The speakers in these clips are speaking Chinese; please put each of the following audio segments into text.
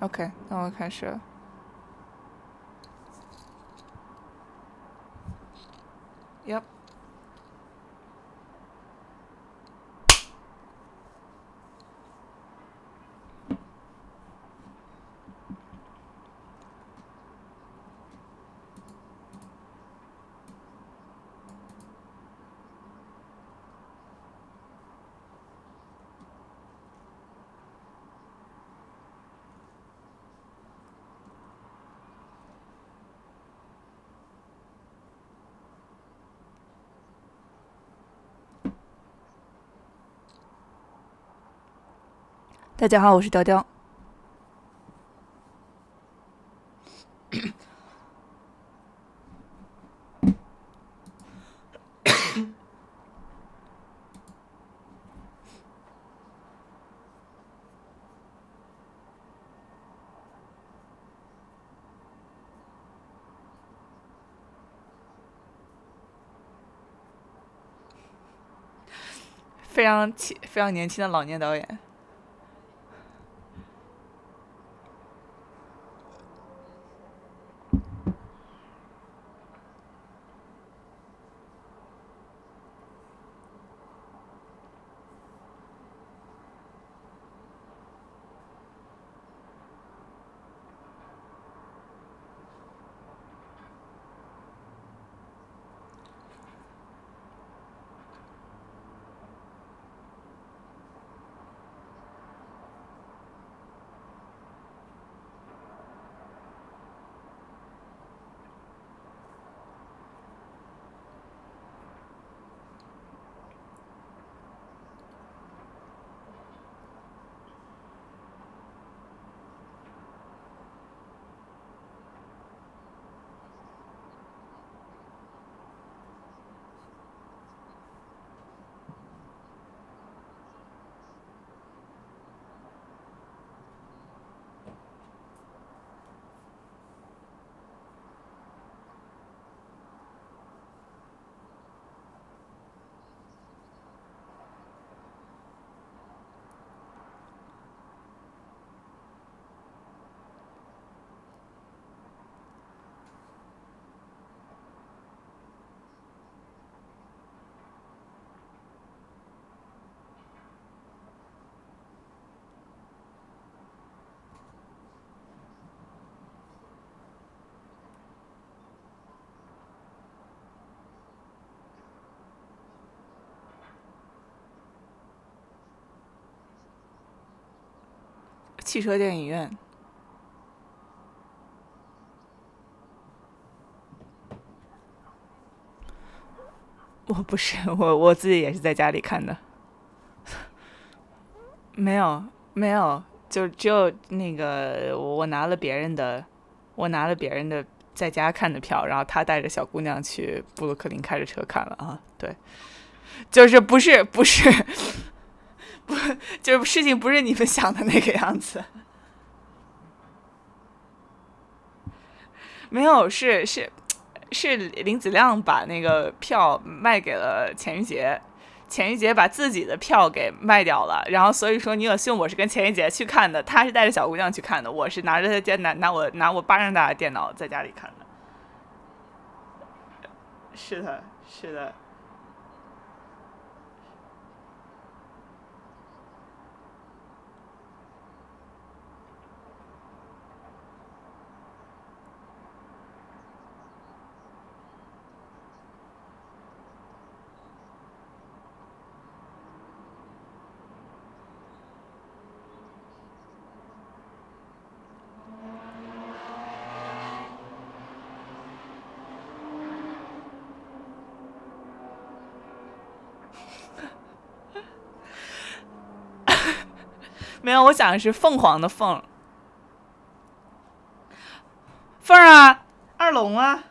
OK，那我开始了。Yep。大家好，我是雕雕。非常轻、非常年轻的老年导演。汽车电影院，我不是 我我自己也是在家里看的，没有没有，就只有那个我拿了别人的，我拿了别人的在家看的票，然后他带着小姑娘去布鲁克林开着车看了。啊，对，就是不是不是。不，就是事情不是你们想的那个样子。没有，是是是林子亮把那个票卖给了钱玉洁，钱玉洁把自己的票给卖掉了。然后所以说，你有信我是跟钱玉洁去看的，他是带着小姑娘去看的，我是拿着他电拿拿我拿我巴掌大的电脑在家里看的。是的，是的。没有，我想的是凤凰的凤，凤儿啊，二龙啊。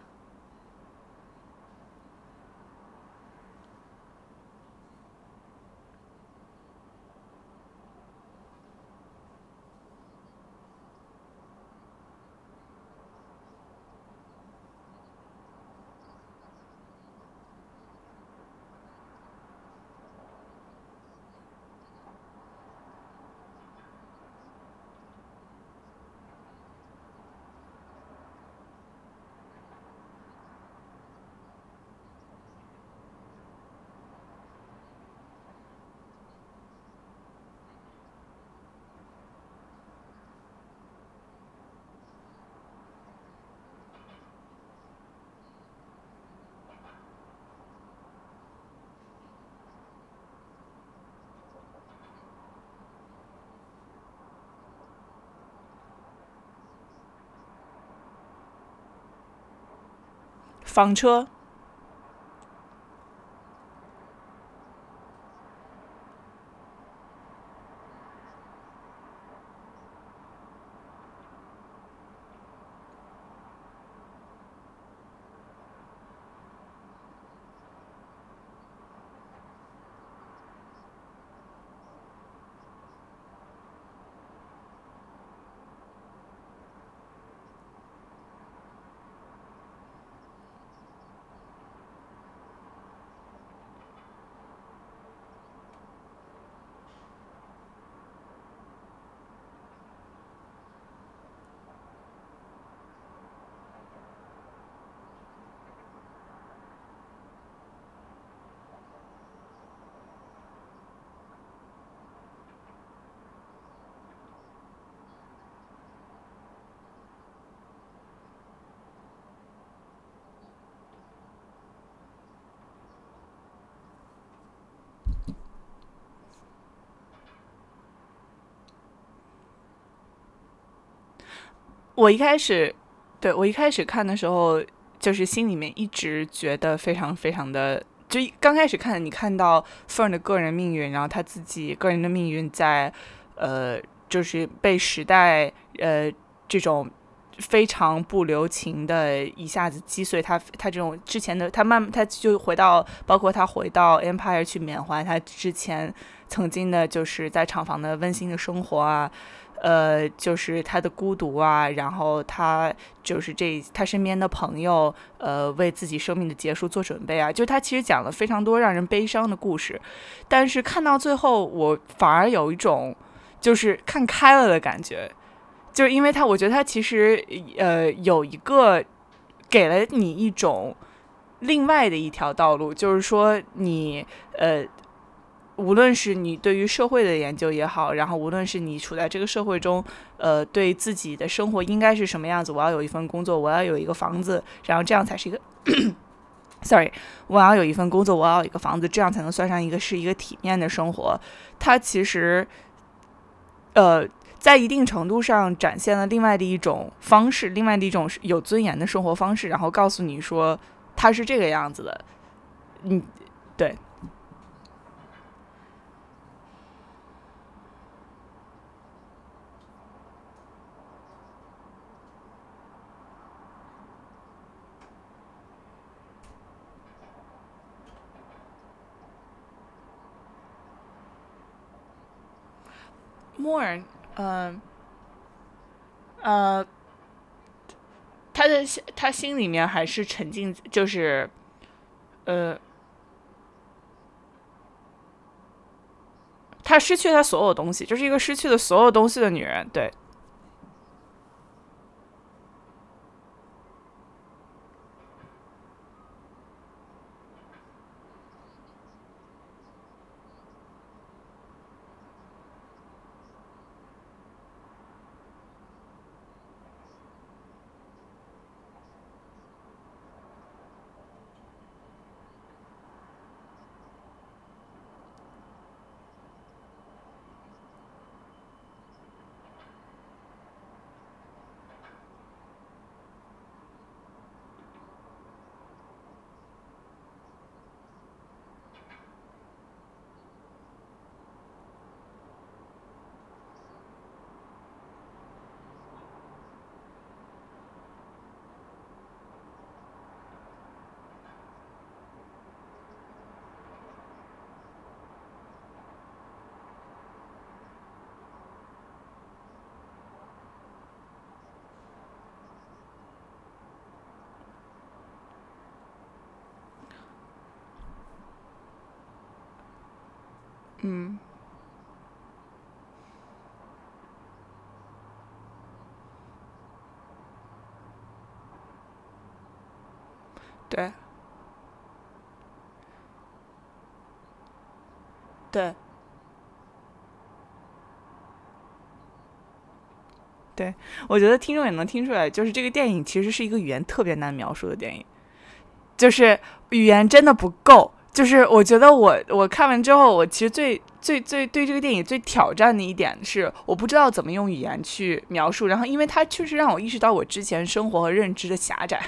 房车。我一开始，对我一开始看的时候，就是心里面一直觉得非常非常的，就刚开始看你看到 Fern 的个人命运，然后他自己个人的命运在，呃，就是被时代呃这种非常不留情的一下子击碎他，他这种之前的他慢他就回到，包括他回到 Empire 去缅怀他之前曾经的，就是在厂房的温馨的生活啊。呃，就是他的孤独啊，然后他就是这他身边的朋友，呃，为自己生命的结束做准备啊。就他其实讲了非常多让人悲伤的故事，但是看到最后，我反而有一种就是看开了的感觉，就是因为他，我觉得他其实呃有一个给了你一种另外的一条道路，就是说你呃。无论是你对于社会的研究也好，然后无论是你处在这个社会中，呃，对自己的生活应该是什么样子，我要有一份工作，我要有一个房子，然后这样才是一个，sorry，我要有一份工作，我要有一个房子，这样才能算上一个是一个体面的生活。它其实，呃，在一定程度上展现了另外的一种方式，另外的一种有尊严的生活方式，然后告诉你说它是这个样子的，嗯，对。more，嗯，呃，他的他心里面还是沉浸，就是，呃，他失去他所有东西，就是一个失去了所有东西的女人，对。嗯，对，对，对，我觉得听众也能听出来，就是这个电影其实是一个语言特别难描述的电影，就是语言真的不够。就是我觉得我我看完之后，我其实最最最对这个电影最挑战的一点是，我不知道怎么用语言去描述。然后，因为它确实让我意识到我之前生活和认知的狭窄。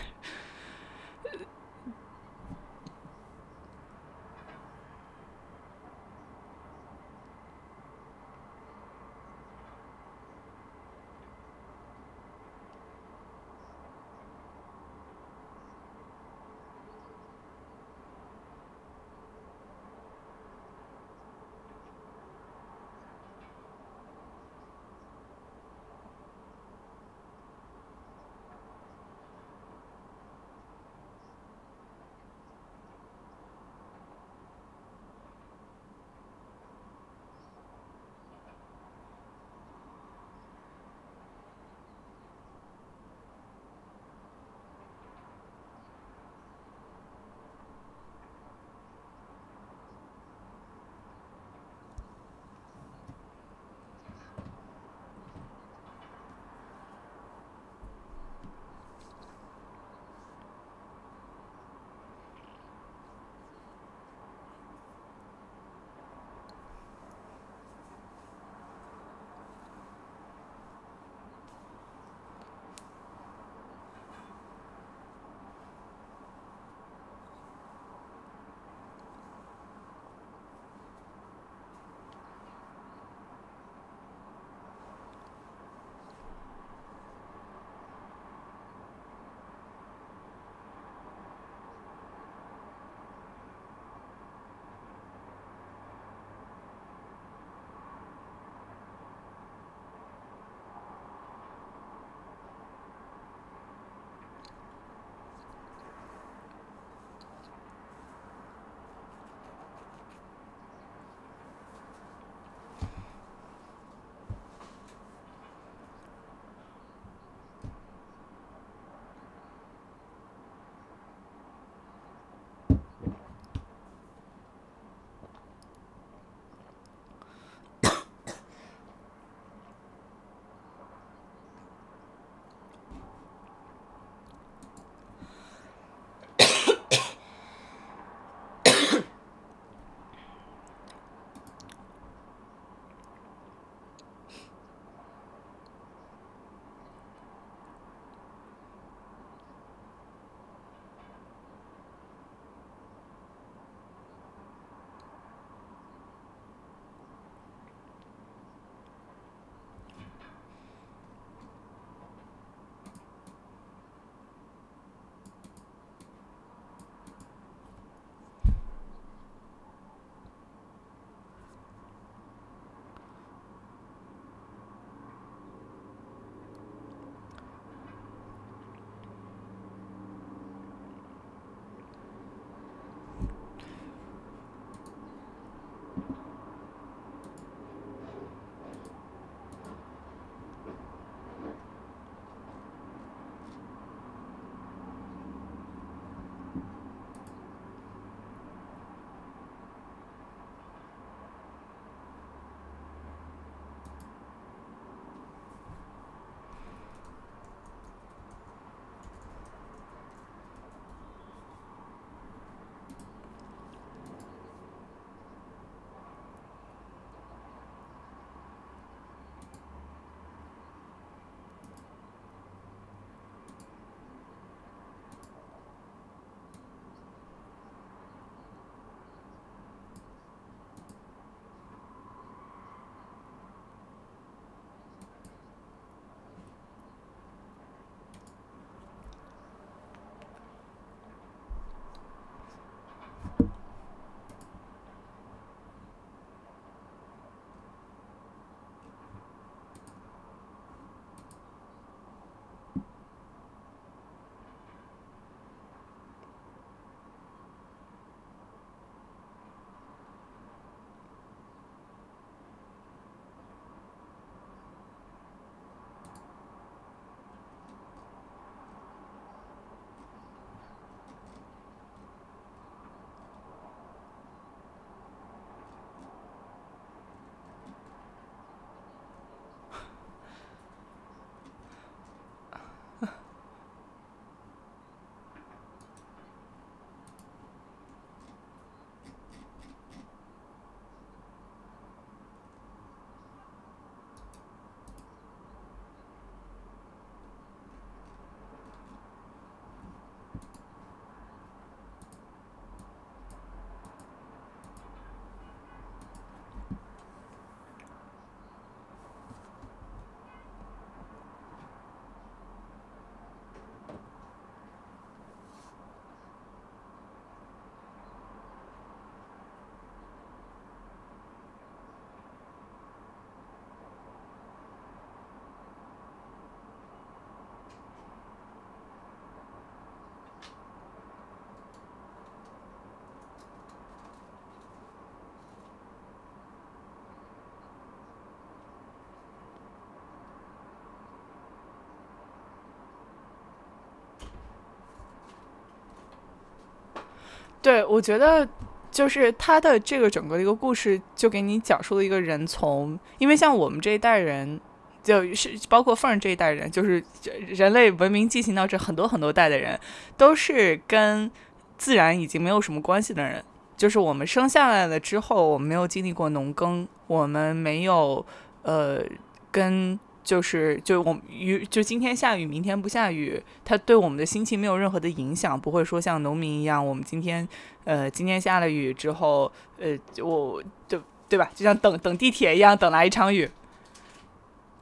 对，我觉得就是他的这个整个的一个故事，就给你讲述了一个人从，因为像我们这一代人，就是包括凤儿这一代人，就是人类文明进行到这很多很多代的人，都是跟自然已经没有什么关系的人。就是我们生下来了之后，我们没有经历过农耕，我们没有呃跟。就是就我雨就今天下雨明天不下雨，它对我们的心情没有任何的影响，不会说像农民一样，我们今天呃今天下了雨之后，呃我就对吧？就像等等地铁一样，等来一场雨。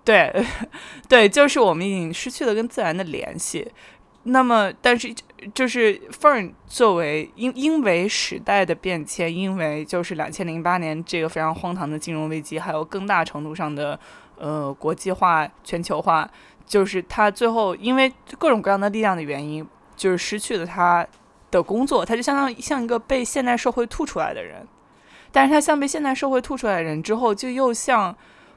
对 对，就是我们已经失去了跟自然的联系。那么，但是就是 Fern 作为因因为时代的变迁，因为就是两千零八年这个非常荒唐的金融危机，还有更大程度上的。呃，国际化、全球化，就是他最后因为各种各样的力量的原因，就是失去了他的工作，他就相当于像一个被现代社会吐出来的人。但是他像被现代社会吐出来的人之后，就又像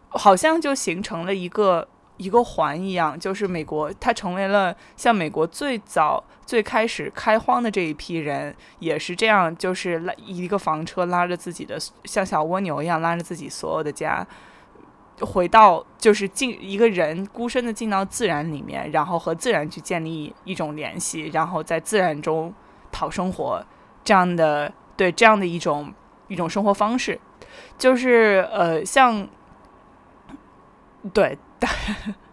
好像就形成了一个一个环一样，就是美国，他成为了像美国最早最开始开荒的这一批人，也是这样，就是拉一个房车拉着自己的像小蜗牛一样拉着自己所有的家。回到就是进一个人孤身的进到自然里面，然后和自然去建立一种联系，然后在自然中讨生活，这样的对这样的一种一种生活方式，就是呃像对。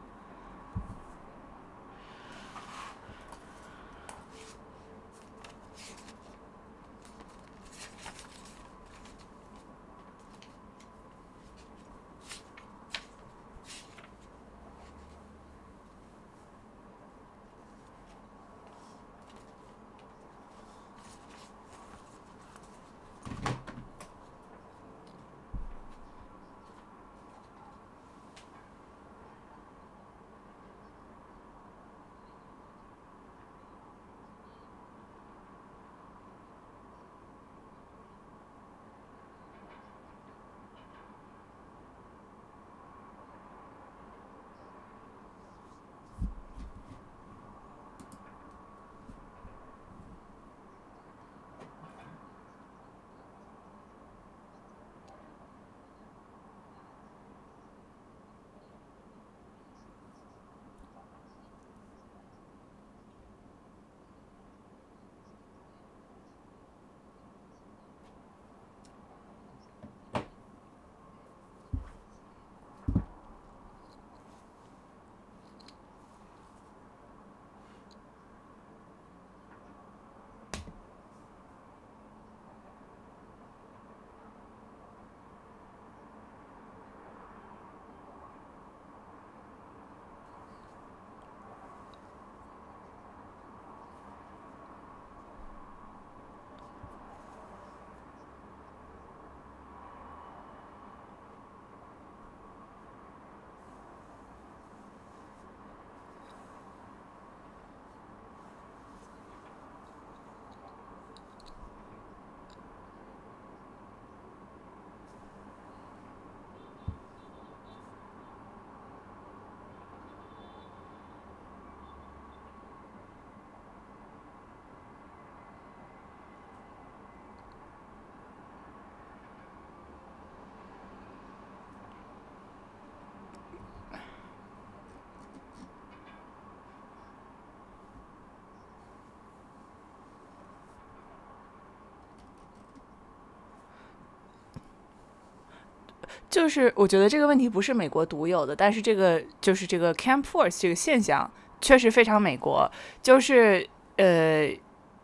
就是我觉得这个问题不是美国独有的，但是这个就是这个 camp force 这个现象确实非常美国。就是呃，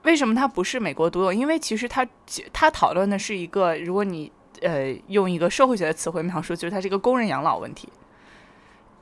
为什么它不是美国独有？因为其实它它讨论的是一个，如果你呃用一个社会学的词汇描述，就是它是一个工人养老问题。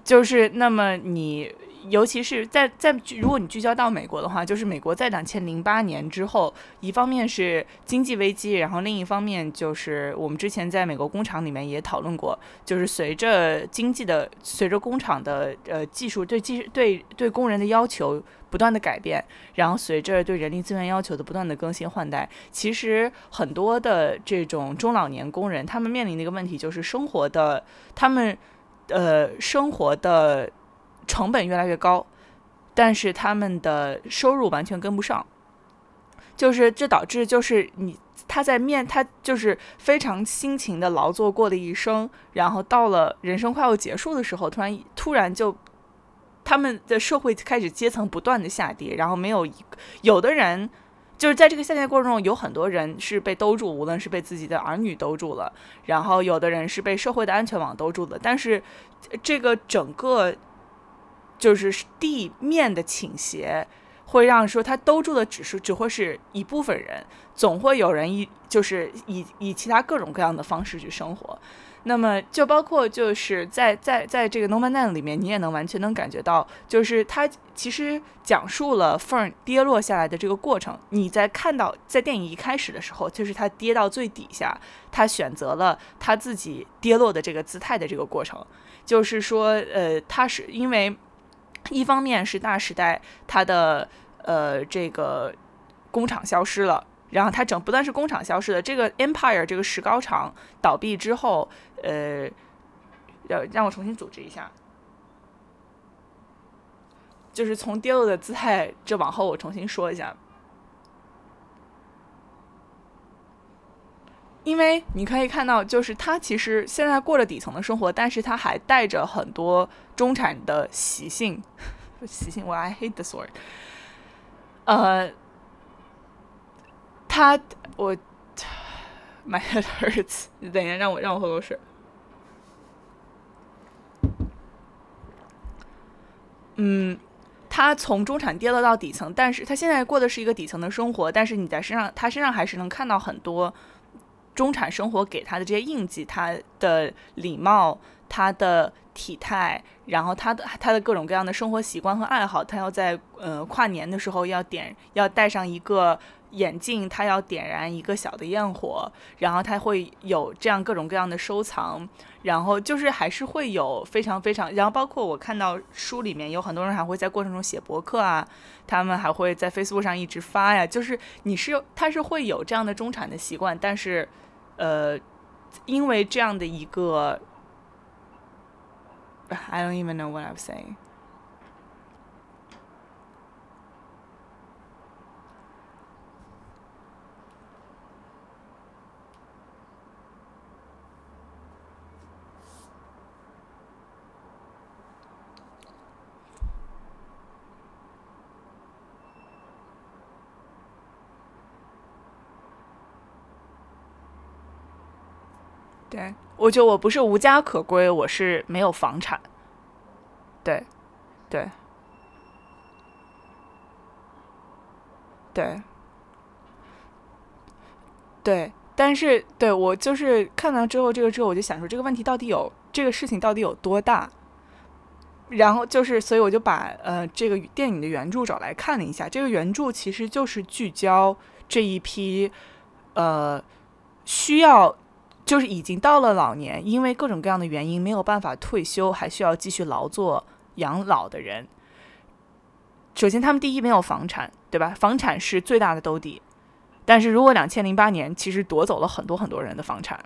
就是那么你。尤其是在在，如果你聚焦到美国的话，就是美国在两千零八年之后，一方面是经济危机，然后另一方面就是我们之前在美国工厂里面也讨论过，就是随着经济的，随着工厂的呃技术对技对对工人的要求不断的改变，然后随着对人力资源要求的不断的更新换代，其实很多的这种中老年工人，他们面临的一个问题就是生活的，他们呃生活的。成本越来越高，但是他们的收入完全跟不上。就是这导致就是你他在面他就是非常辛勤的劳作过了一生，然后到了人生快要结束的时候，突然突然就他们的社会开始阶层不断的下跌，然后没有一有的人。就是在这个下跌过程中，有很多人是被兜住，无论是被自己的儿女兜住了，然后有的人是被社会的安全网兜住了。但是，这个整个就是地面的倾斜，会让说他兜住的只是只会是一部分人，总会有人一就是以以其他各种各样的方式去生活。那么就包括就是在在在这个《No Man Land》里面，你也能完全能感觉到，就是他其实讲述了 Fern 跌落下来的这个过程。你在看到在电影一开始的时候，就是他跌到最底下，他选择了他自己跌落的这个姿态的这个过程。就是说，呃，他是因为一方面是大时代它的呃这个工厂消失了。然后它整不但是工厂消失的，这个 Empire 这个石膏厂倒闭之后，呃，要让我重新组织一下，就是从跌落的姿态，这往后我重新说一下，因为你可以看到，就是他其实现在过着底层的生活，但是他还带着很多中产的习性，习性我 I hate this word，呃。他，我，My head hurts。你等一下，让我让我喝口水。嗯，他从中产跌落到底层，但是他现在过的是一个底层的生活。但是你在身上，他身上还是能看到很多中产生活给他的这些印记，他的礼貌，他的体态，然后他的他的各种各样的生活习惯和爱好。他要在呃跨年的时候要点要带上一个。眼镜，他要点燃一个小的焰火，然后他会有这样各种各样的收藏，然后就是还是会有非常非常，然后包括我看到书里面有很多人还会在过程中写博客啊，他们还会在 Facebook 上一直发呀，就是你是他是会有这样的中产的习惯，但是，呃，因为这样的一个，I don't even know what I'm saying。对，我觉得我不是无家可归，我是没有房产。对，对，对，对。但是，对我就是看到之后，这个之后，我就想说，这个问题到底有这个事情到底有多大？然后就是，所以我就把呃这个电影的原著找来看了一下。这个原著其实就是聚焦这一批呃需要。就是已经到了老年，因为各种各样的原因没有办法退休，还需要继续劳作养老的人。首先，他们第一没有房产，对吧？房产是最大的兜底。但是如果两千零八年其实夺走了很多很多人的房产，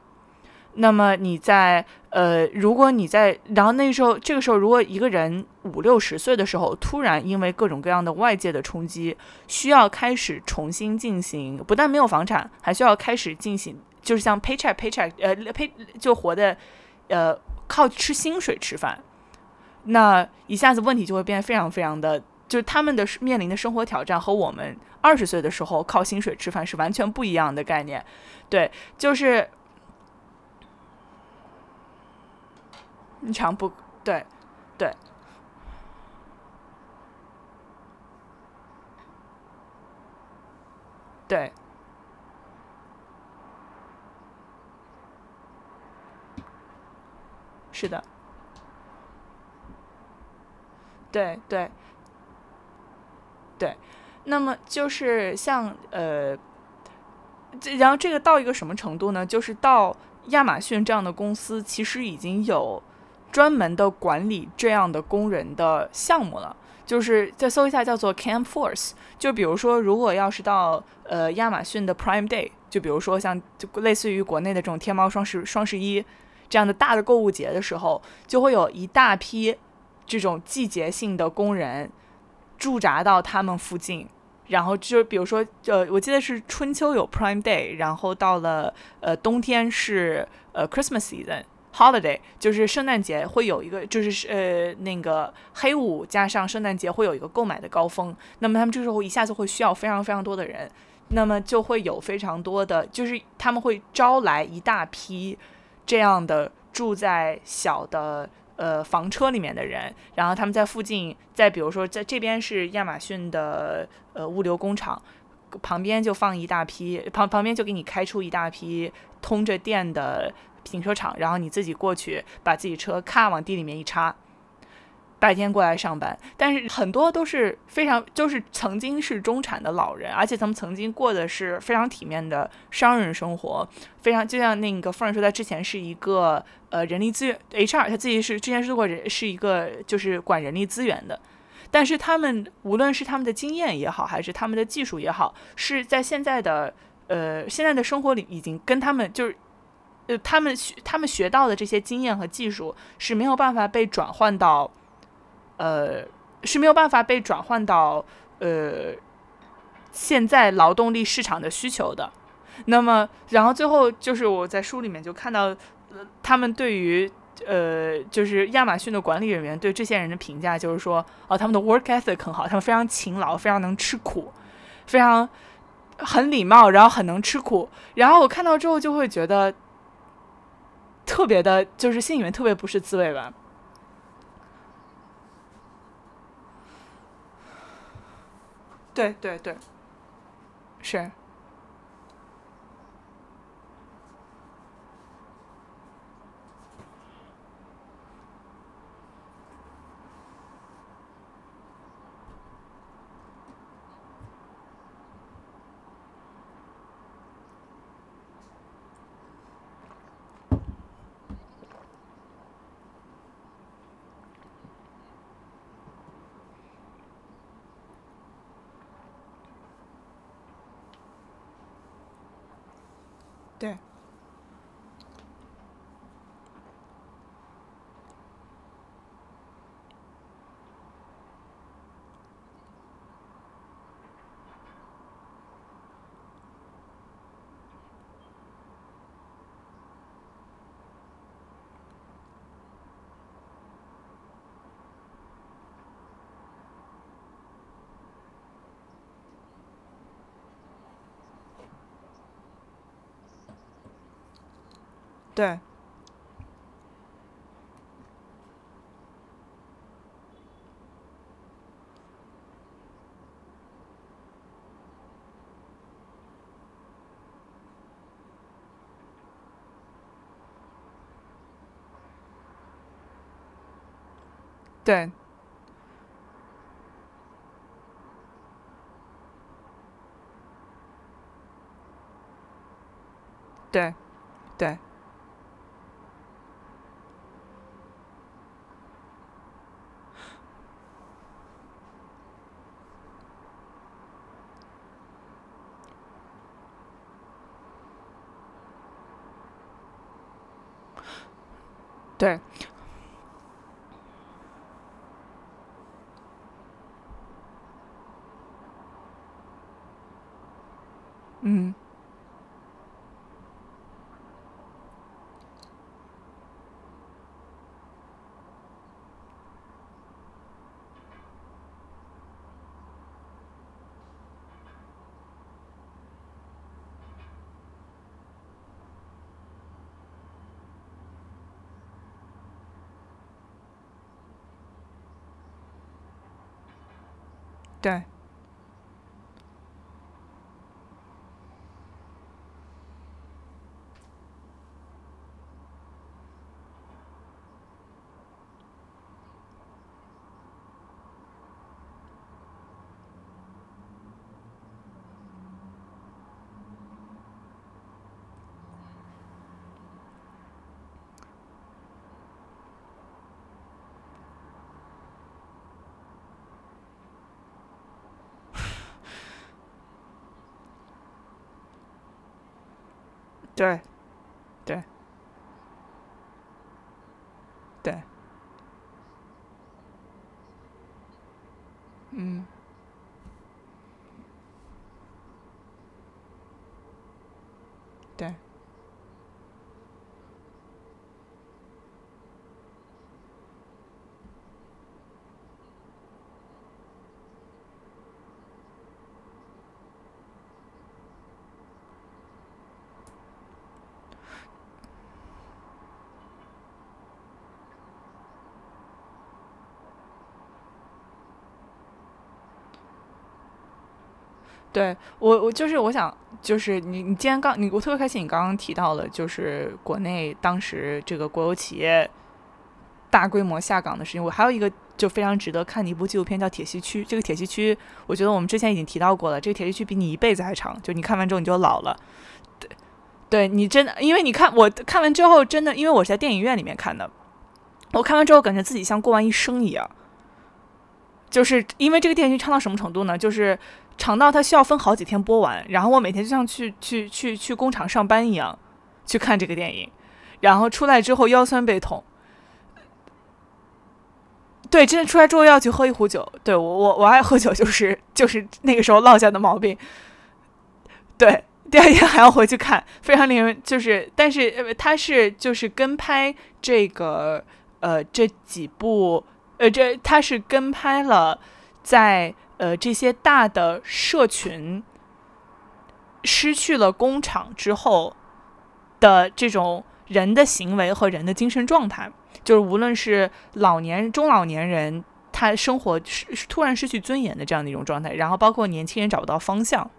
那么你在呃，如果你在然后那时候这个时候，如果一个人五六十岁的时候，突然因为各种各样的外界的冲击，需要开始重新进行，不但没有房产，还需要开始进行。就是像 paycheck paycheck，呃，pay 就活的，呃，靠吃薪水吃饭，那一下子问题就会变得非常非常的，就是他们的面临的生活挑战和我们二十岁的时候靠薪水吃饭是完全不一样的概念。对，就是你常不，对，对。是的，对对对，那么就是像呃，然后这个到一个什么程度呢？就是到亚马逊这样的公司，其实已经有专门的管理这样的工人的项目了。就是再搜一下，叫做 Camforce。就比如说，如果要是到呃亚马逊的 Prime Day，就比如说像就类似于国内的这种天猫双十双十一。这样的大的购物节的时候，就会有一大批这种季节性的工人驻扎到他们附近，然后就比如说，呃，我记得是春秋有 Prime Day，然后到了呃冬天是呃 Christmas season holiday，就是圣诞节会有一个，就是呃那个黑五加上圣诞节会有一个购买的高峰。那么他们这时候一下子会需要非常非常多的人，那么就会有非常多的，就是他们会招来一大批这样的住在小的。呃，房车里面的人，然后他们在附近，再比如说，在这边是亚马逊的呃物流工厂，旁边就放一大批，旁旁边就给你开出一大批通着电的停车场，然后你自己过去，把自己车咔往地里面一插。白天过来上班，但是很多都是非常，就是曾经是中产的老人，而且他们曾经过的是非常体面的商人生活，非常就像那个夫人说，他之前是一个呃人力资源 HR，他自己是之前是做过人，是一个就是管人力资源的，但是他们无论是他们的经验也好，还是他们的技术也好，是在现在的呃现在的生活里已经跟他们就是呃他们学他们学到的这些经验和技术是没有办法被转换到。呃，是没有办法被转换到呃现在劳动力市场的需求的。那么，然后最后就是我在书里面就看到，他们对于呃，就是亚马逊的管理人员对这些人的评价，就是说，哦，他们的 work ethic 很好，他们非常勤劳，非常能吃苦，非常很礼貌，然后很能吃苦。然后我看到之后就会觉得特别的，就是心里面特别不是滋味吧。对对对，是。对，对，对，对。对，对对对。嗯。对。对我，我就是我想，就是你，你既然刚你，我特别开心，你刚刚提到了，就是国内当时这个国有企业大规模下岗的事情。我还有一个就非常值得看的一部纪录片，叫《铁西区》。这个铁西区，我觉得我们之前已经提到过了。这个铁西区比你一辈子还长，就你看完之后你就老了。对，对你真的，因为你看我看完之后，真的，因为我是在电影院里面看的，我看完之后感觉自己像过完一生一样。就是因为这个电视剧长到什么程度呢？就是长到它需要分好几天播完，然后我每天就像去去去去工厂上班一样去看这个电影，然后出来之后腰酸背痛。对，真的出来之后要去喝一壶酒。对我我我爱喝酒，就是就是那个时候落下的毛病。对，第二天还要回去看，非常令人就是，但是呃，它是就是跟拍这个呃这几部。呃，这他是跟拍了，在呃这些大的社群失去了工厂之后的这种人的行为和人的精神状态，就是无论是老年中老年人，他生活是突然失去尊严的这样的一种状态，然后包括年轻人找不到方向。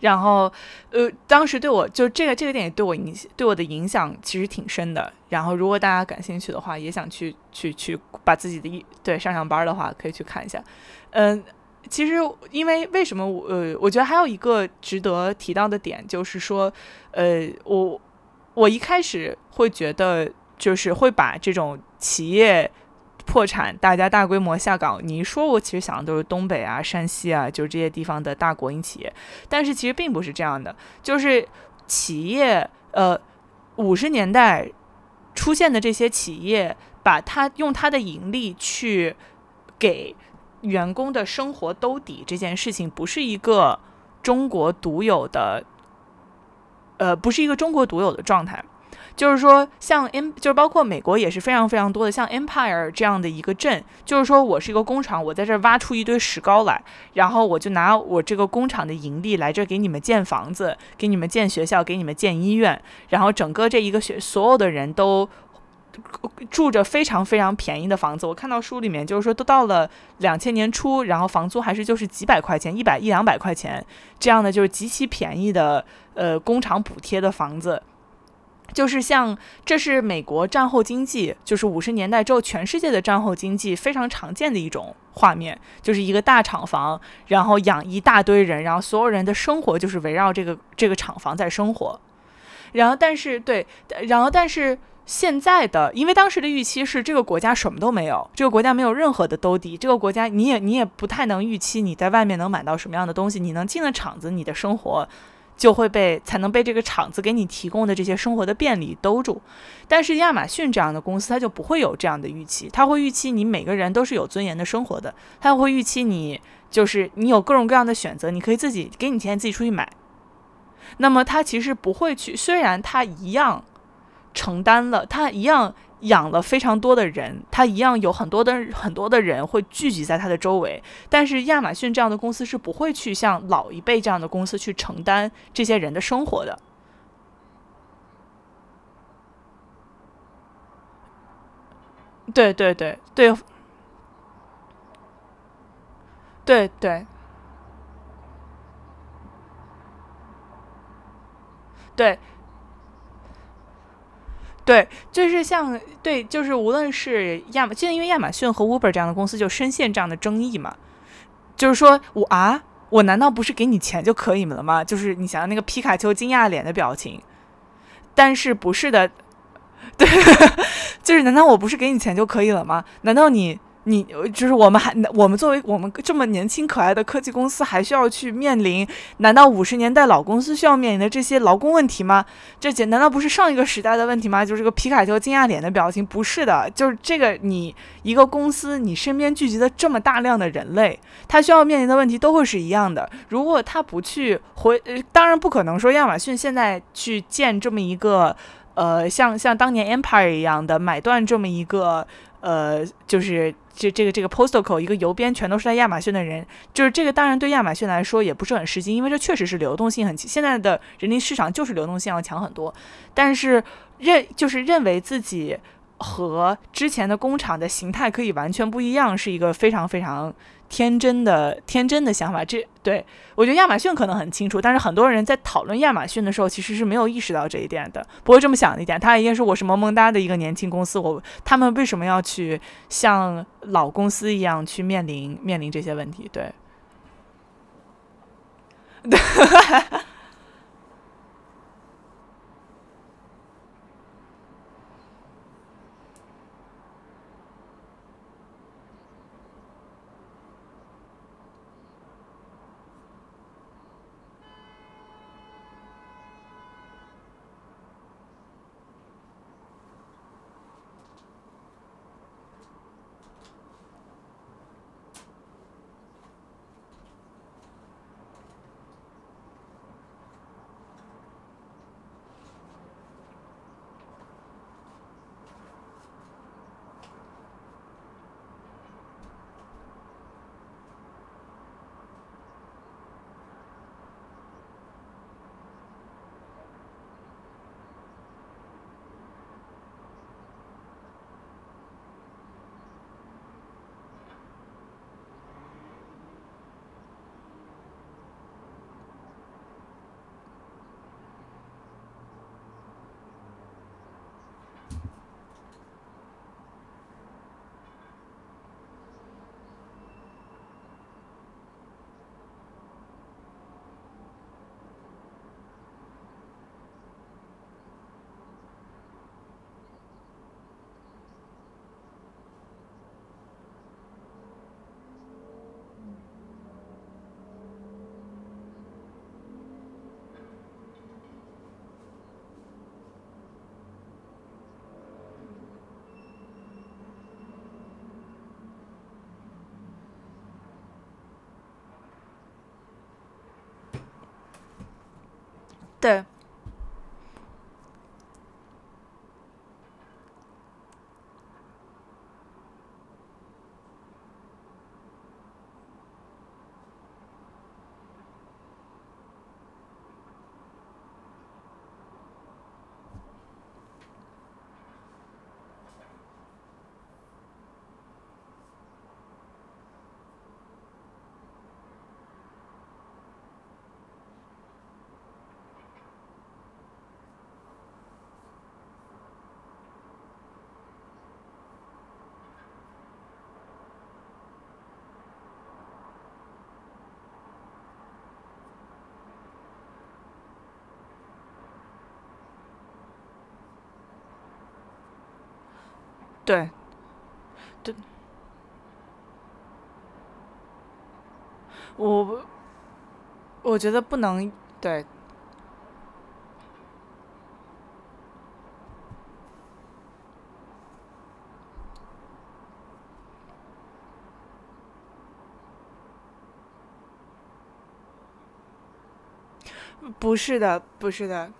然后，呃，当时对我就这个这个电影对我影对我的影响其实挺深的。然后，如果大家感兴趣的话，也想去去去把自己的一对上上班的话，可以去看一下。嗯，其实因为为什么我呃，我觉得还有一个值得提到的点，就是说，呃，我我一开始会觉得就是会把这种企业。破产，大家大规模下岗。你一说，我其实想的都是东北啊、山西啊，就是这些地方的大国营企业。但是其实并不是这样的，就是企业，呃，五十年代出现的这些企业，把它用它的盈利去给员工的生活兜底，这件事情不是一个中国独有的，呃，不是一个中国独有的状态。就是说，像 M，就是包括美国也是非常非常多的，像 Empire 这样的一个镇，就是说我是一个工厂，我在这挖出一堆石膏来，然后我就拿我这个工厂的盈利来这给你们建房子，给你们建学校，给你们建医院，然后整个这一个学所有的人都住着非常非常便宜的房子。我看到书里面就是说，都到了两千年初，然后房租还是就是几百块钱，一百一两百块钱这样的，就是极其便宜的呃工厂补贴的房子。就是像，这是美国战后经济，就是五十年代之后全世界的战后经济非常常见的一种画面，就是一个大厂房，然后养一大堆人，然后所有人的生活就是围绕这个这个厂房在生活。然后，但是对，然后但是现在的，因为当时的预期是这个国家什么都没有，这个国家没有任何的兜底，这个国家你也你也不太能预期你在外面能买到什么样的东西，你能进了厂子，你的生活。就会被才能被这个厂子给你提供的这些生活的便利兜住，但是亚马逊这样的公司，它就不会有这样的预期，它会预期你每个人都是有尊严的生活的，它会预期你就是你有各种各样的选择，你可以自己给你钱自己出去买，那么它其实不会去，虽然它一样承担了，它一样。养了非常多的人，他一样有很多的很多的人会聚集在他的周围。但是亚马逊这样的公司是不会去像老一辈这样的公司去承担这些人的生活的。对对对对，对对对。对，就是像对，就是无论是亚马，就因为亚马逊和 Uber 这样的公司就深陷这样的争议嘛，就是说我啊，我难道不是给你钱就可以了吗？就是你想想那个皮卡丘惊讶脸的表情，但是不是的，对，就是难道我不是给你钱就可以了吗？难道你你就是我们还我们作为我们这么年轻可爱的科技公司，还需要去面临？难道五十年代老公司需要面临的这些劳工问题吗？这简难道不是上一个时代的问题吗？就是个皮卡丘惊讶脸的表情，不是的，就是这个你一个公司，你身边聚集的这么大量的人类，他需要面临的问题都会是一样的。如果他不去回，当然不可能说亚马逊现在去建这么一个，呃，像像当年 Empire 一样的买断这么一个，呃，就是。这这个这个 postal code 一个邮编全都是在亚马逊的人，就是这个当然对亚马逊来说也不是很实际，因为这确实是流动性很强，现在的人力市场就是流动性要强很多。但是认就是认为自己和之前的工厂的形态可以完全不一样，是一个非常非常。天真的天真的想法，这对我觉得亚马逊可能很清楚，但是很多人在讨论亚马逊的时候，其实是没有意识到这一点的，不会这么想的一点。他一定是我是萌萌哒的一个年轻公司，我他们为什么要去像老公司一样去面临面临这些问题？对。对，对，对，我我觉得不能对，不是的，不是的。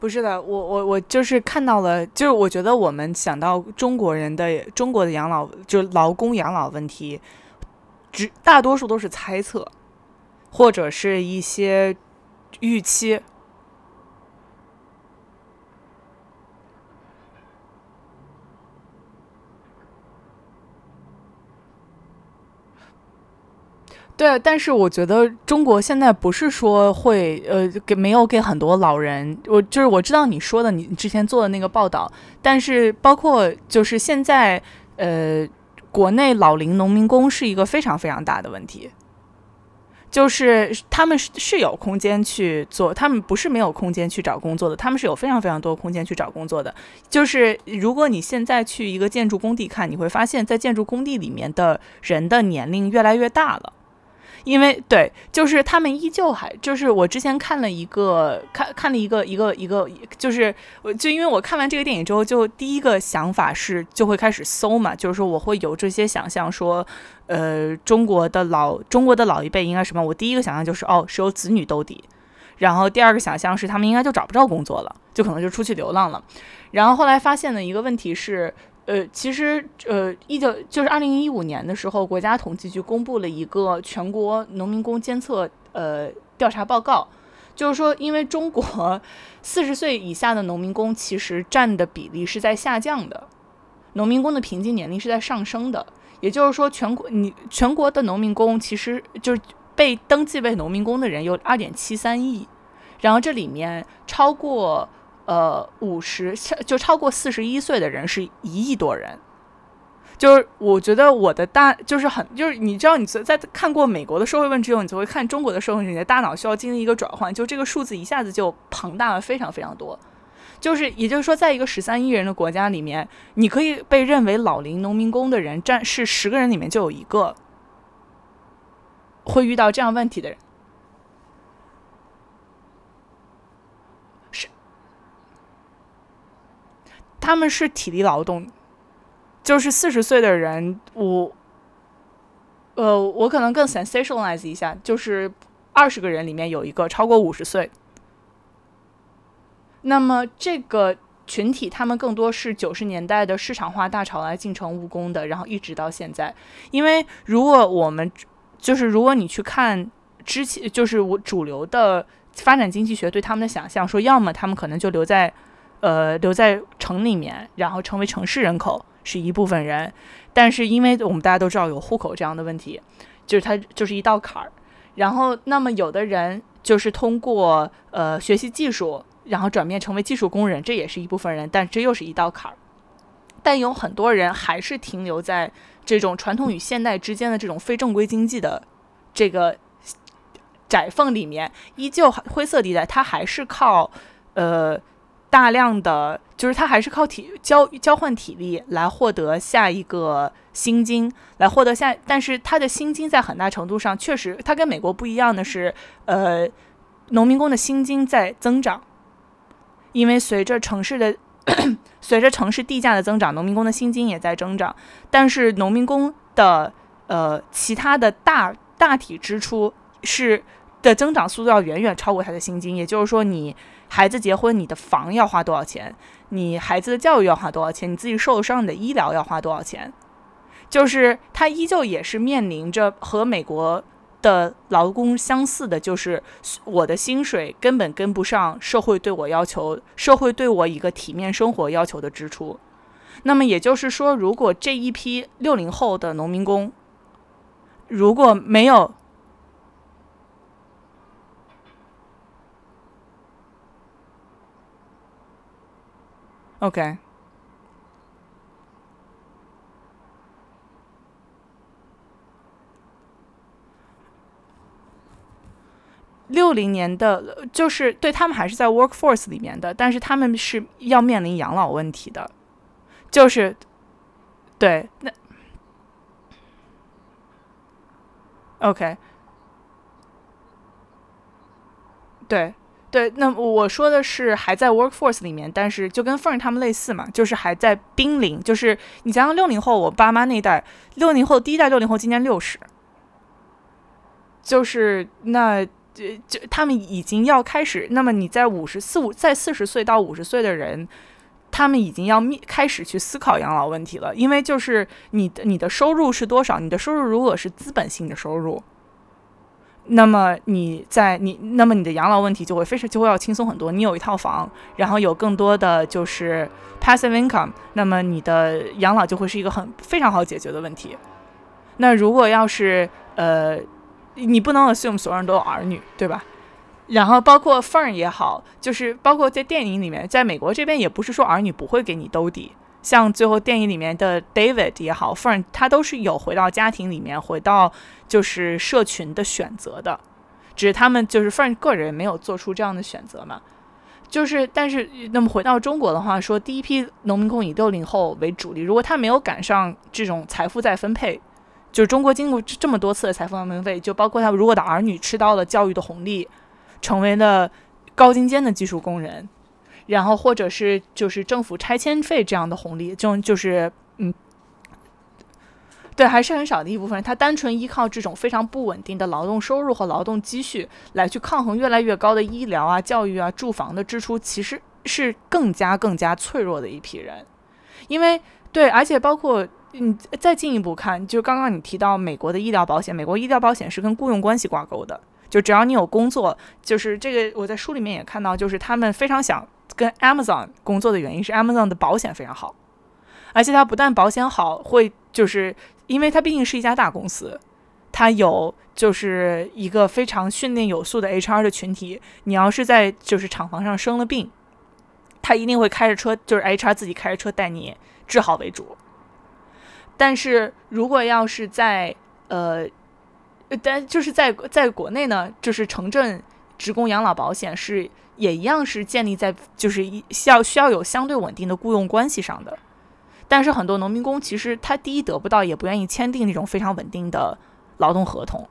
不是的，我我我就是看到了，就是我觉得我们想到中国人的中国的养老，就劳工养老问题，只大多数都是猜测，或者是一些预期。对，但是我觉得中国现在不是说会呃给没有给很多老人，我就是我知道你说的，你之前做的那个报道，但是包括就是现在呃国内老龄农民工是一个非常非常大的问题，就是他们是是有空间去做，他们不是没有空间去找工作的，他们是有非常非常多空间去找工作的。就是如果你现在去一个建筑工地看，你会发现在建筑工地里面的人的年龄越来越大了。因为对，就是他们依旧还就是我之前看了一个看看了一个一个一个，就是我就因为我看完这个电影之后，就第一个想法是就会开始搜嘛，就是说我会有这些想象，说呃中国的老中国的老一辈应该什么？我第一个想象就是哦是由子女兜底，然后第二个想象是他们应该就找不着工作了，就可能就出去流浪了，然后后来发现的一个问题是。呃，其实，呃，一九就是二零一五年的时候，国家统计局公布了一个全国农民工监测呃调查报告，就是说，因为中国 四十岁以下的农民工其实占的比例是在下降的，农民工的平均年龄是在上升的，也就是说，全国你全国的农民工其实就是被登记为农民工的人有二点七三亿，然后这里面超过。呃，五十就超过四十一岁的人是一亿多人，就是我觉得我的大就是很就是你知道你在看过美国的社会问题之后，你就会看中国的社会问题，你的大脑需要经历一个转换，就这个数字一下子就庞大了非常非常多。就是也就是说，在一个十三亿人的国家里面，你可以被认为老龄农民工的人占是十个人里面就有一个会遇到这样问题的人。他们是体力劳动，就是四十岁的人，我，呃，我可能更 sensationalize 一下，就是二十个人里面有一个超过五十岁。那么这个群体，他们更多是九十年代的市场化大潮来进城务工的，然后一直到现在。因为如果我们就是如果你去看之前，就是我主流的发展经济学对他们的想象，说要么他们可能就留在。呃，留在城里面，然后成为城市人口是一部分人，但是因为我们大家都知道有户口这样的问题，就是它就是一道坎儿。然后，那么有的人就是通过呃学习技术，然后转变成为技术工人，这也是一部分人，但这又是一道坎儿。但有很多人还是停留在这种传统与现代之间的这种非正规经济的这个窄缝里面，依旧灰色地带，他还是靠呃。大量的就是他还是靠体交交换体力来获得下一个薪金，来获得下，但是他的薪金在很大程度上确实，他跟美国不一样的是，呃，农民工的薪金在增长，因为随着城市的 随着城市地价的增长，农民工的薪金也在增长，但是农民工的呃其他的大大体支出是的增长速度要远远超过他的薪金，也就是说你。孩子结婚，你的房要花多少钱？你孩子的教育要花多少钱？你自己受伤，的医疗要花多少钱？就是他依旧也是面临着和美国的劳工相似的，就是我的薪水根本跟不上社会对我要求，社会对我一个体面生活要求的支出。那么也就是说，如果这一批六零后的农民工如果没有，OK，六零年的就是对他们还是在 workforce 里面的，但是他们是要面临养老问题的，就是对那 OK，对。对，那我说的是还在 workforce 里面，但是就跟凤儿他们类似嘛，就是还在濒临。就是你想想六零后，我爸妈那一代，六零后第一代六零后今年六十，就是那就他们已经要开始。那么你在五十四五在四十岁到五十岁的人，他们已经要面开始去思考养老问题了，因为就是你的你的收入是多少？你的收入如果是资本性的收入。那么你在你，那么你的养老问题就会非常就会要轻松很多。你有一套房，然后有更多的就是 passive income，那么你的养老就会是一个很非常好解决的问题。那如果要是呃，你不能 assume 所有人都有儿女，对吧？然后包括 fern 也好，就是包括在电影里面，在美国这边也不是说儿女不会给你兜底，像最后电影里面的 David 也好，Fern 他都是有回到家庭里面，回到就是社群的选择的，只是他们就是 Fern 个人没有做出这样的选择嘛。就是，但是那么回到中国的话，说第一批农民工以六零后为主力，如果他没有赶上这种财富再分配，就是中国经过这么多次的财富再分配，就包括他如果的儿女吃到了教育的红利，成为了高精尖的技术工人。然后，或者是就是政府拆迁费这样的红利，就就是嗯，对，还是很少的一部分人。他单纯依靠这种非常不稳定的劳动收入和劳动积蓄来去抗衡越来越高的医疗啊、教育啊、住房的支出，其实是更加更加脆弱的一批人。因为对，而且包括你再进一步看，就刚刚你提到美国的医疗保险，美国医疗保险是跟雇佣关系挂钩的，就只要你有工作，就是这个我在书里面也看到，就是他们非常想。跟 Amazon 工作的原因是 Amazon 的保险非常好，而且它不但保险好，会就是因为它毕竟是一家大公司，它有就是一个非常训练有素的 HR 的群体。你要是在就是厂房上生了病，他一定会开着车，就是 HR 自己开着车带你治好为主。但是如果要是在呃，但就是在在国内呢，就是城镇职工养老保险是。也一样是建立在就是需要需要有相对稳定的雇佣关系上的，但是很多农民工其实他第一得不到，也不愿意签订那种非常稳定的劳动合同。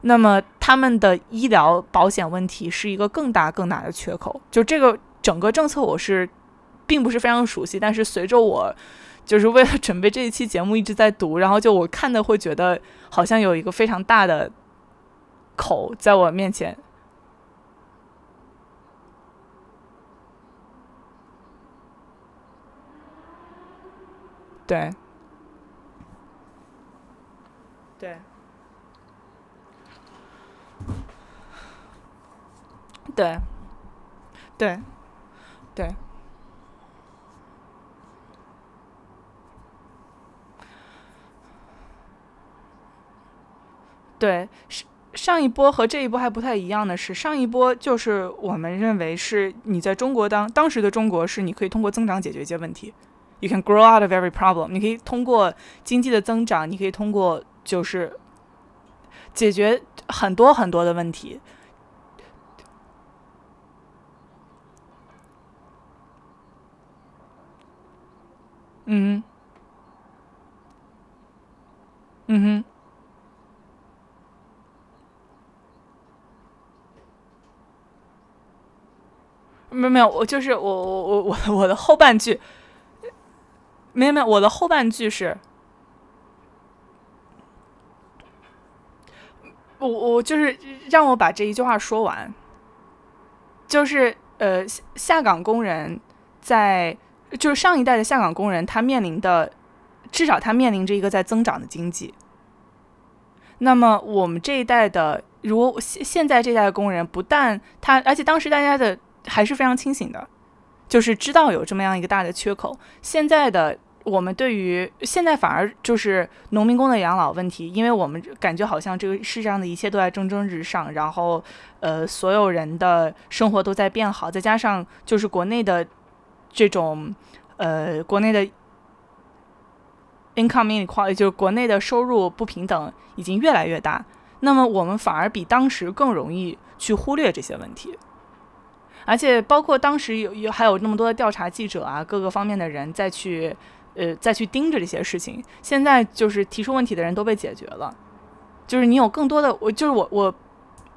那么他们的医疗保险问题是一个更大更大的缺口。就这个整个政策我是并不是非常熟悉，但是随着我就是为了准备这一期节目一直在读，然后就我看的会觉得好像有一个非常大的口在我面前。对，对，对，对，对，对。上上一波和这一波还不太一样的是，上一波就是我们认为是你在中国当当时的中国是你可以通过增长解决一些问题。You can grow out of every problem。你可以通过经济的增长，你可以通过就是解决很多很多的问题。嗯，嗯哼，没有没有，我就是我我我我我的后半句。没有没有，我的后半句是，我我就是让我把这一句话说完，就是呃，下岗工人在就是上一代的下岗工人，他面临的至少他面临着一个在增长的经济。那么我们这一代的，如果现现在这代的工人，不但他，而且当时大家的还是非常清醒的，就是知道有这么样一个大的缺口。现在的。我们对于现在反而就是农民工的养老问题，因为我们感觉好像这个世上的一切都在蒸蒸日上，然后呃，所有人的生活都在变好，再加上就是国内的这种呃，国内的 income inequality，就是国内的收入不平等已经越来越大，那么我们反而比当时更容易去忽略这些问题。而且包括当时有有还有那么多的调查记者啊，各个方面的人再去。呃，再去盯着这些事情，现在就是提出问题的人都被解决了，就是你有更多的，我就是我，我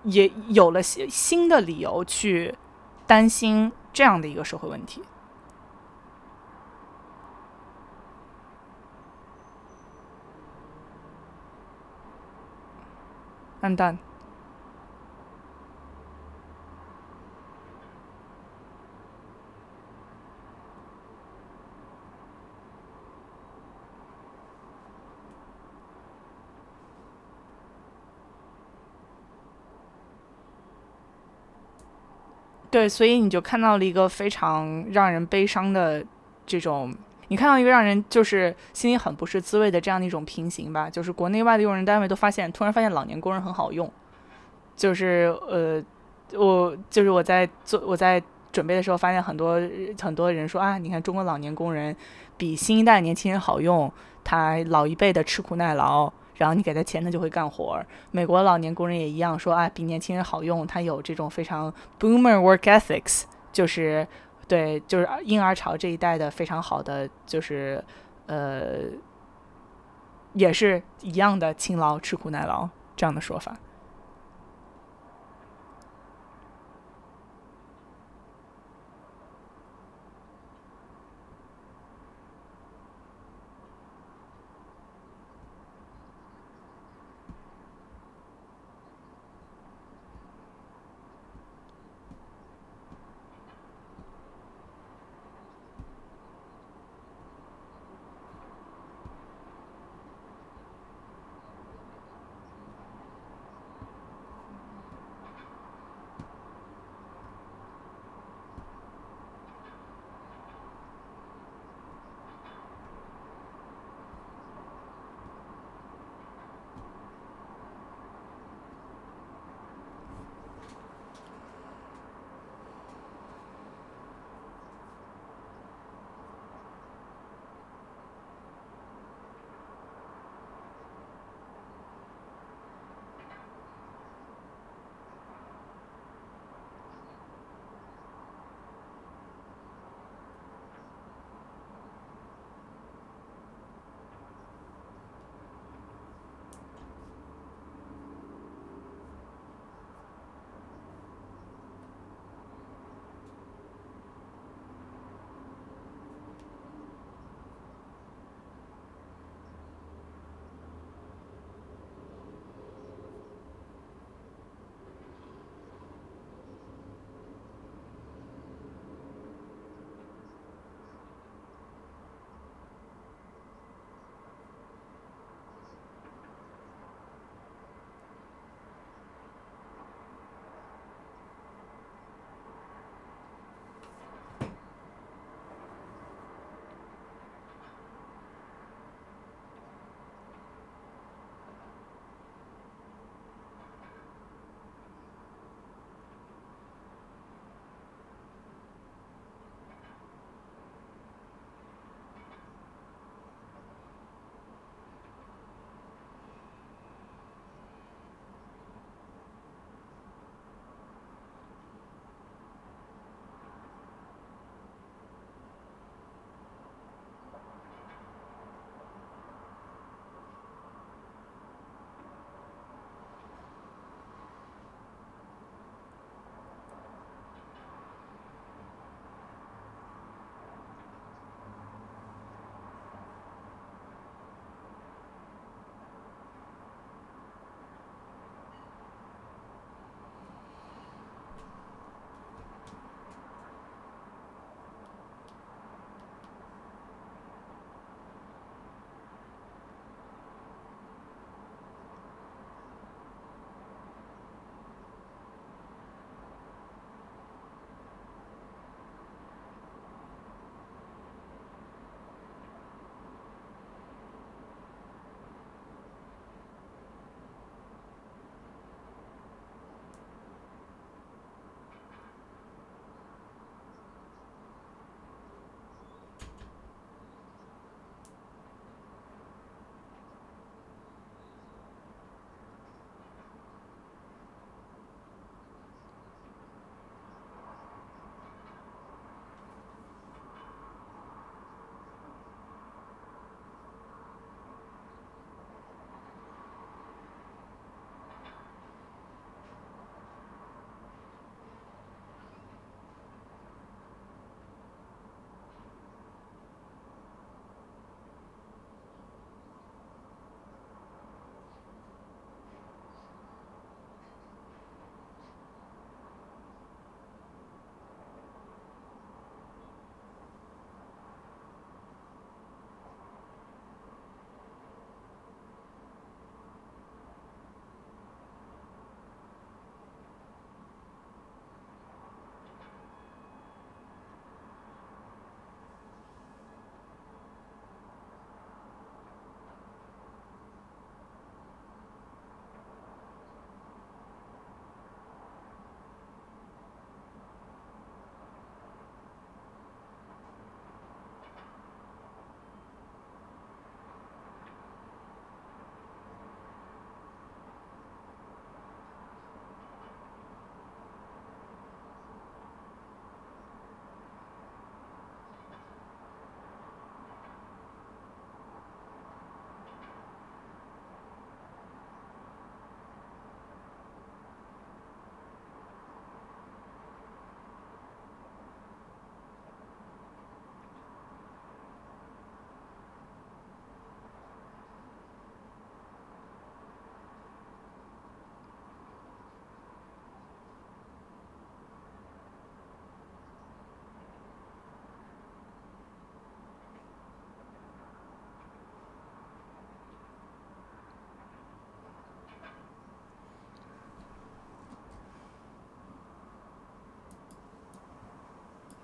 也有了新新的理由去担心这样的一个社会问题。I'm done. 对，所以你就看到了一个非常让人悲伤的这种，你看到一个让人就是心里很不是滋味的这样的一种平行吧，就是国内外的用人单位都发现，突然发现老年工人很好用，就是呃，我就是我在做我在准备的时候发现很多很多人说啊，你看中国老年工人比新一代年轻人好用，他老一辈的吃苦耐劳，然后你给他钱他就会干活。美国老年工人也一样说啊，比年轻人好用，他有这种非常 boomer work ethics，就是对，就是婴儿潮这一代的非常好的，就是呃，也是一样的勤劳、吃苦耐劳这样的说法。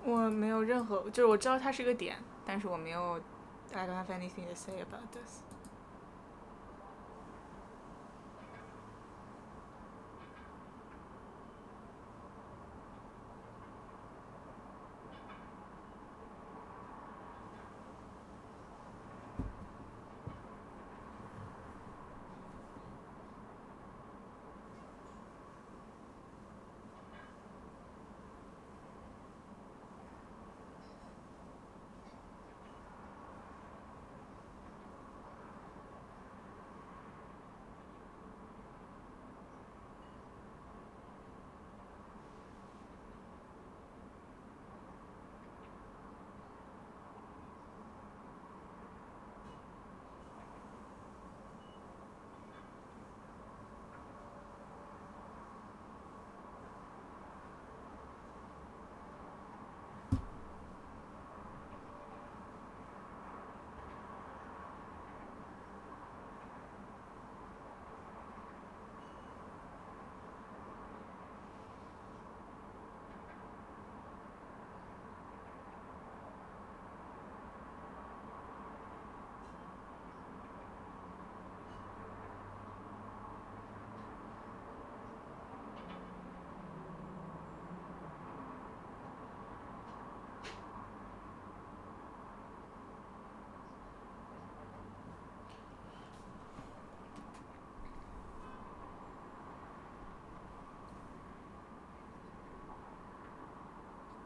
我没有任何，就是我知道它是个点，但是我没有，I don't have anything to say about this。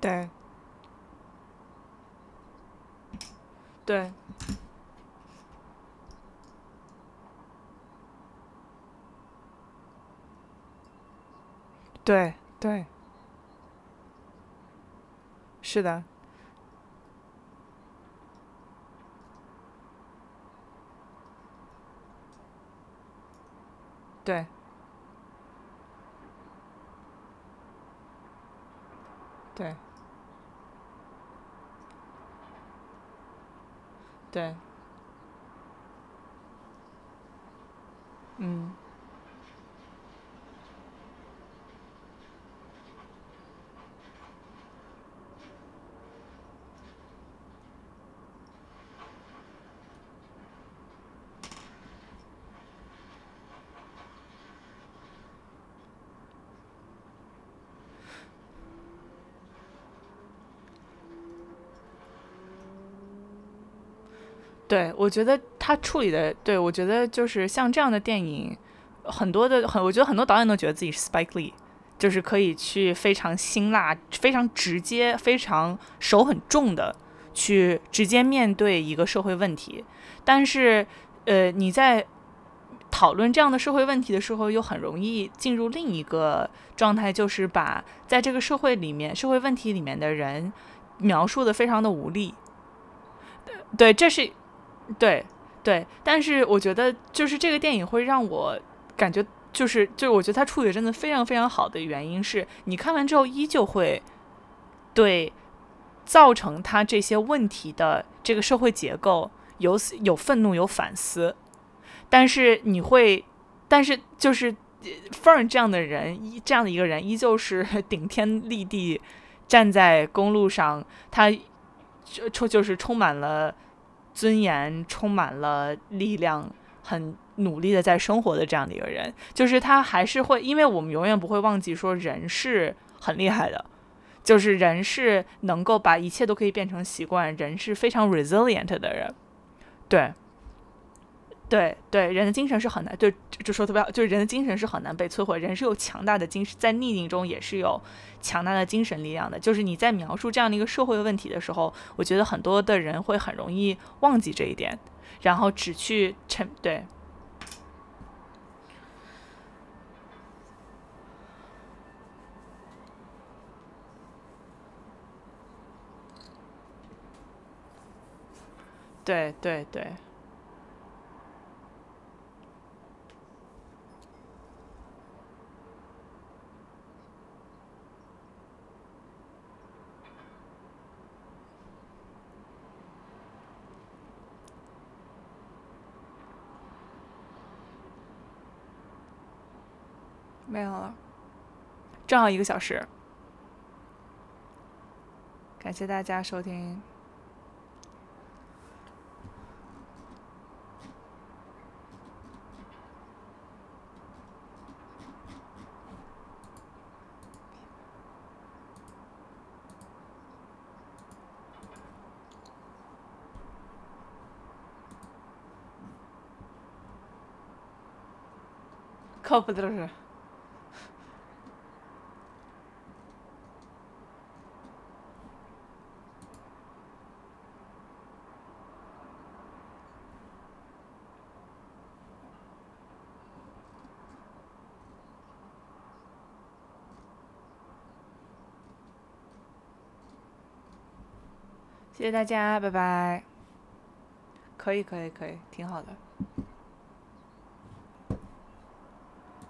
对，对，对，对，是的，对，对，对，嗯。对，我觉得他处理的，对我觉得就是像这样的电影，很多的很，我觉得很多导演都觉得自己是 Spike Lee，就是可以去非常辛辣、非常直接、非常手很重的去直接面对一个社会问题。但是，呃，你在讨论这样的社会问题的时候，又很容易进入另一个状态，就是把在这个社会里面、社会问题里面的人描述的非常的无力。对，这是。对，对，但是我觉得就是这个电影会让我感觉就是就是我觉得他处理真的非常非常好的原因是你看完之后依旧会对造成他这些问题的这个社会结构有有愤怒有反思，但是你会，但是就是 Fern 这样的人这样的一个人依旧是 顶天立地站在公路上，他充就是充满了。尊严充满了力量，很努力的在生活的这样的一个人，就是他还是会，因为我们永远不会忘记说人是很厉害的，就是人是能够把一切都可以变成习惯，人是非常 resilient 的人，对。对对，人的精神是很难，对，就说特别好，就是人的精神是很难被摧毁，人是有强大的精神，在逆境中也是有强大的精神力量的。就是你在描述这样的一个社会问题的时候，我觉得很多的人会很容易忘记这一点，然后只去沉，对，对对对。没有了，正好一个小时。感谢大家收听。靠谱的是。谢谢大家，拜拜。可以，可以，可以，挺好的。